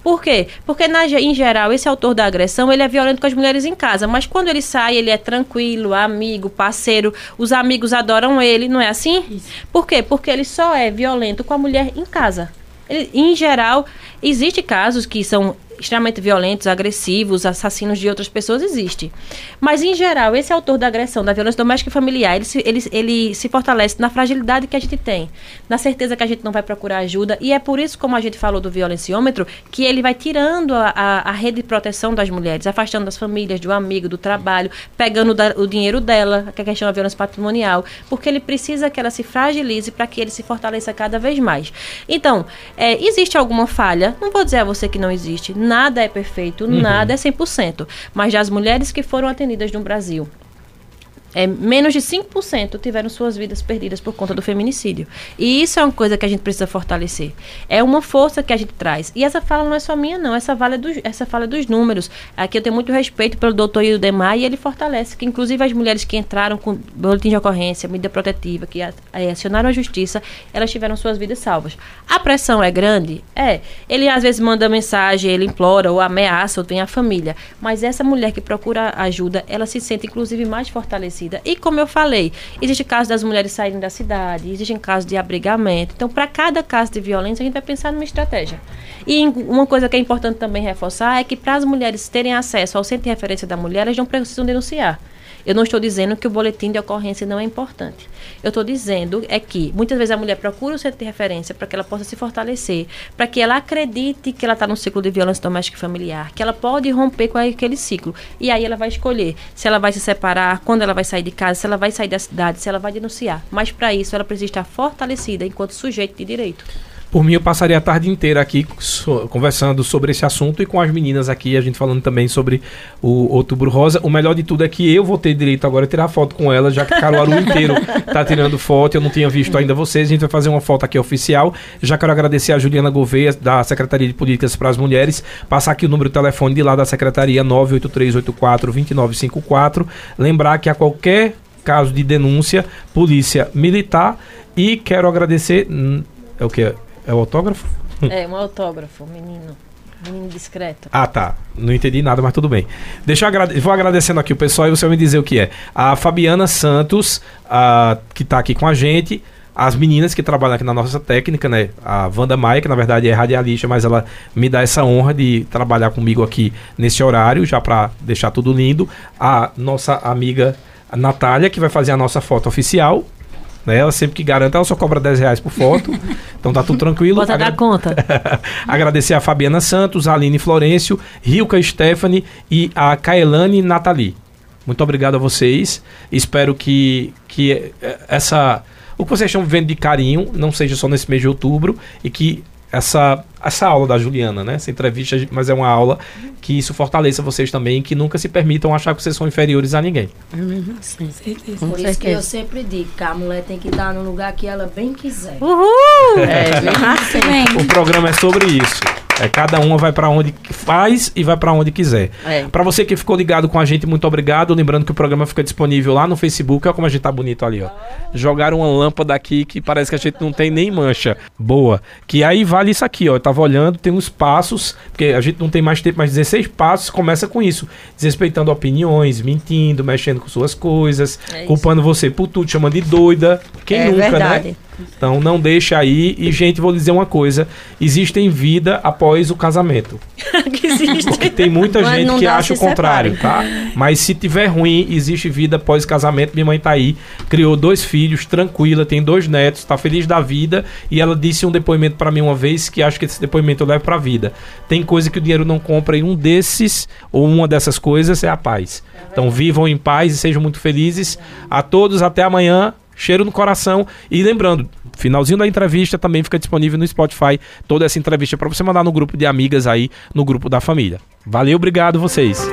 Por quê? Porque, na, em geral, esse autor da agressão, ele é violento com as mulheres em casa. Mas quando ele sai, ele é tranquilo, amigo, parceiro. Os amigos adoram ele, não é assim? Por quê? Porque ele só é violento com a mulher em casa. Ele, em geral, existem casos que são extremamente violentos, agressivos, assassinos de outras pessoas, existe. Mas, em geral, esse autor da agressão, da violência doméstica e familiar, ele se, ele, ele se fortalece na fragilidade que a gente tem, na certeza que a gente não vai procurar ajuda. E é por isso, como a gente falou do violenciômetro, que ele vai tirando a, a, a rede de proteção das mulheres, afastando das famílias, do amigo, do trabalho, pegando da- o dinheiro dela, que é a questão da violência patrimonial, porque ele precisa que ela se fragilize para que ele se fortaleça cada vez mais. Então, é, existe alguma falha? Não vou dizer a você que não existe. Nada é perfeito, nada é 100%. Mas das mulheres que foram atendidas no Brasil, é, menos de 5% tiveram suas vidas perdidas por conta do feminicídio. E isso é uma coisa que a gente precisa fortalecer. É uma força que a gente traz. E essa fala não é só minha, não. Essa fala é dos, essa fala é dos números. Aqui eu tenho muito respeito pelo doutor Ildemar e ele fortalece que, inclusive, as mulheres que entraram com boletim de ocorrência, medida protetiva, que acionaram a justiça, elas tiveram suas vidas salvas. A pressão é grande? É. Ele às vezes manda mensagem, ele implora ou ameaça ou tem a família. Mas essa mulher que procura ajuda, ela se sente, inclusive, mais fortalecida e como eu falei, existe caso das mulheres saírem da cidade, existem casos de abrigamento. Então, para cada caso de violência, a gente vai pensar numa estratégia. E uma coisa que é importante também reforçar é que para as mulheres terem acesso ao centro de referência da mulher, elas não precisam denunciar. Eu não estou dizendo que o boletim de ocorrência não é importante. Eu estou dizendo é que muitas vezes a mulher procura o centro de referência para que ela possa se fortalecer, para que ela acredite que ela está num ciclo de violência doméstica e familiar, que ela pode romper com aquele ciclo. E aí ela vai escolher se ela vai se separar, quando ela vai sair de casa, se ela vai sair da cidade, se ela vai denunciar. Mas para isso ela precisa estar fortalecida enquanto sujeito de direito. Por mim, eu passaria a tarde inteira aqui so, conversando sobre esse assunto e com as meninas aqui, a gente falando também sobre o Outubro Rosa. O melhor de tudo é que eu vou ter direito agora a tirar foto com ela, já que Caruaru inteiro tá tirando foto. Eu não tinha visto ainda vocês. A gente vai fazer uma foto aqui oficial. Já quero agradecer a Juliana Gouveia, da Secretaria de Políticas para as Mulheres. Passar aqui o número de telefone de lá da Secretaria 98384-2954. Lembrar que a qualquer caso de denúncia, polícia militar. E quero agradecer. Hum, é o que? É o autógrafo? É, um autógrafo, menino. Menino discreto. Ah, tá. Não entendi nada, mas tudo bem. Deixa eu agrade vou agradecendo aqui o pessoal e você vai me dizer o que é. A Fabiana Santos, a, que está aqui com a gente. As meninas que trabalham aqui na nossa técnica, né? A Wanda Maia, que na verdade é radialista, mas ela me dá essa honra de trabalhar comigo aqui nesse horário, já para deixar tudo lindo. A nossa amiga Natália, que vai fazer a nossa foto oficial. Né? Ela sempre que garante, ela só cobra 10 reais por foto. <laughs> então tá tudo tranquilo. Bota Agra... dar conta. <laughs> Agradecer a Fabiana Santos, a Aline Florencio, Rilka Stephanie e a Kaelane Nathalie. Muito obrigado a vocês. Espero que, que essa. O que vocês estão vivendo de carinho não seja só nesse mês de outubro e que essa, essa aula da Juliana, né? Essa entrevista, mas é uma aula que isso fortaleça vocês também, que nunca se permitam achar que vocês são inferiores a ninguém. Uhum, sim, certeza. Por isso que eu sempre digo que a mulher tem que estar no lugar que ela bem quiser. Uhul! É, bem assim. O programa é sobre isso. É, cada uma vai para onde faz e vai para onde quiser. É. Para você que ficou ligado com a gente, muito obrigado. Lembrando que o programa fica disponível lá no Facebook. Olha como a gente tá bonito ali, ó. Jogaram uma lâmpada aqui que parece que a gente não tem nem mancha. Boa. Que aí vale isso aqui, ó. Eu tava olhando, tem uns passos, porque a gente não tem mais tempo, mas 16 passos começa com isso. Desrespeitando opiniões, mentindo, mexendo com suas coisas, é culpando você por tudo, chamando de doida. Quem é nunca, né? verdade. né? Então não deixa aí. E, gente, vou dizer uma coisa: existem vida após o casamento. <laughs> que existe. Porque tem muita Mas gente que acha o contrário, tá? Mas se tiver ruim, existe vida após o casamento. Minha mãe tá aí, criou dois filhos, tranquila, tem dois netos, tá feliz da vida. E ela disse um depoimento para mim uma vez que acho que esse depoimento eu levo pra vida. Tem coisa que o dinheiro não compra e um desses, ou uma dessas coisas, é a paz. Então vivam em paz e sejam muito felizes. A todos, até amanhã cheiro no coração. E lembrando, finalzinho da entrevista também fica disponível no Spotify toda essa entrevista para você mandar no grupo de amigas aí, no grupo da família. Valeu, obrigado vocês.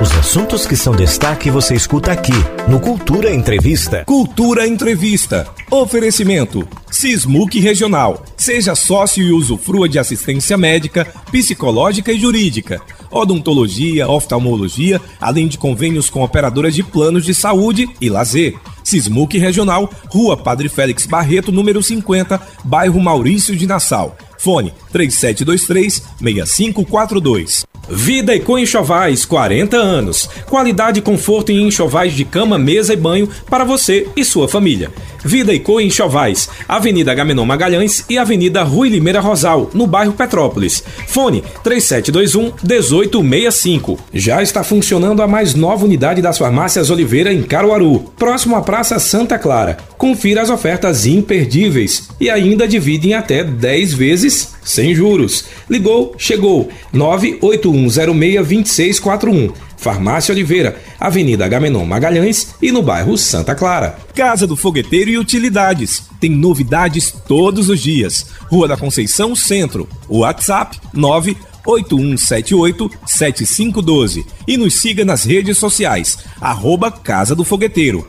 Os assuntos que são destaque você escuta aqui no Cultura Entrevista. Cultura Entrevista. Oferecimento: Sismuc Regional. Seja sócio e usufrua de assistência médica, psicológica e jurídica, odontologia, oftalmologia, além de convênios com operadoras de planos de saúde e lazer. Sismuc Regional, Rua Padre Félix Barreto, número 50, bairro Maurício de Nassau. Fone 3723 6542. Vida Eco Enxovais, 40 anos. Qualidade e conforto em enxovais de cama, mesa e banho para você e sua família. Vida Eco Enxovais, Avenida Gamenon Magalhães e Avenida Rui Limeira Rosal, no bairro Petrópolis. Fone 3721 1865. Já está funcionando a mais nova unidade das farmácias Oliveira em Caruaru, próximo à Praça Santa Clara. Confira as ofertas imperdíveis e ainda divide em até 10 vezes sem juros. Ligou, chegou. 981062641. Farmácia Oliveira, Avenida Agamenon Magalhães e no bairro Santa Clara. Casa do Fogueteiro e Utilidades. Tem novidades todos os dias. Rua da Conceição Centro. WhatsApp 9 8178-7512 e nos siga nas redes sociais, arroba Casa do Fogueteiro.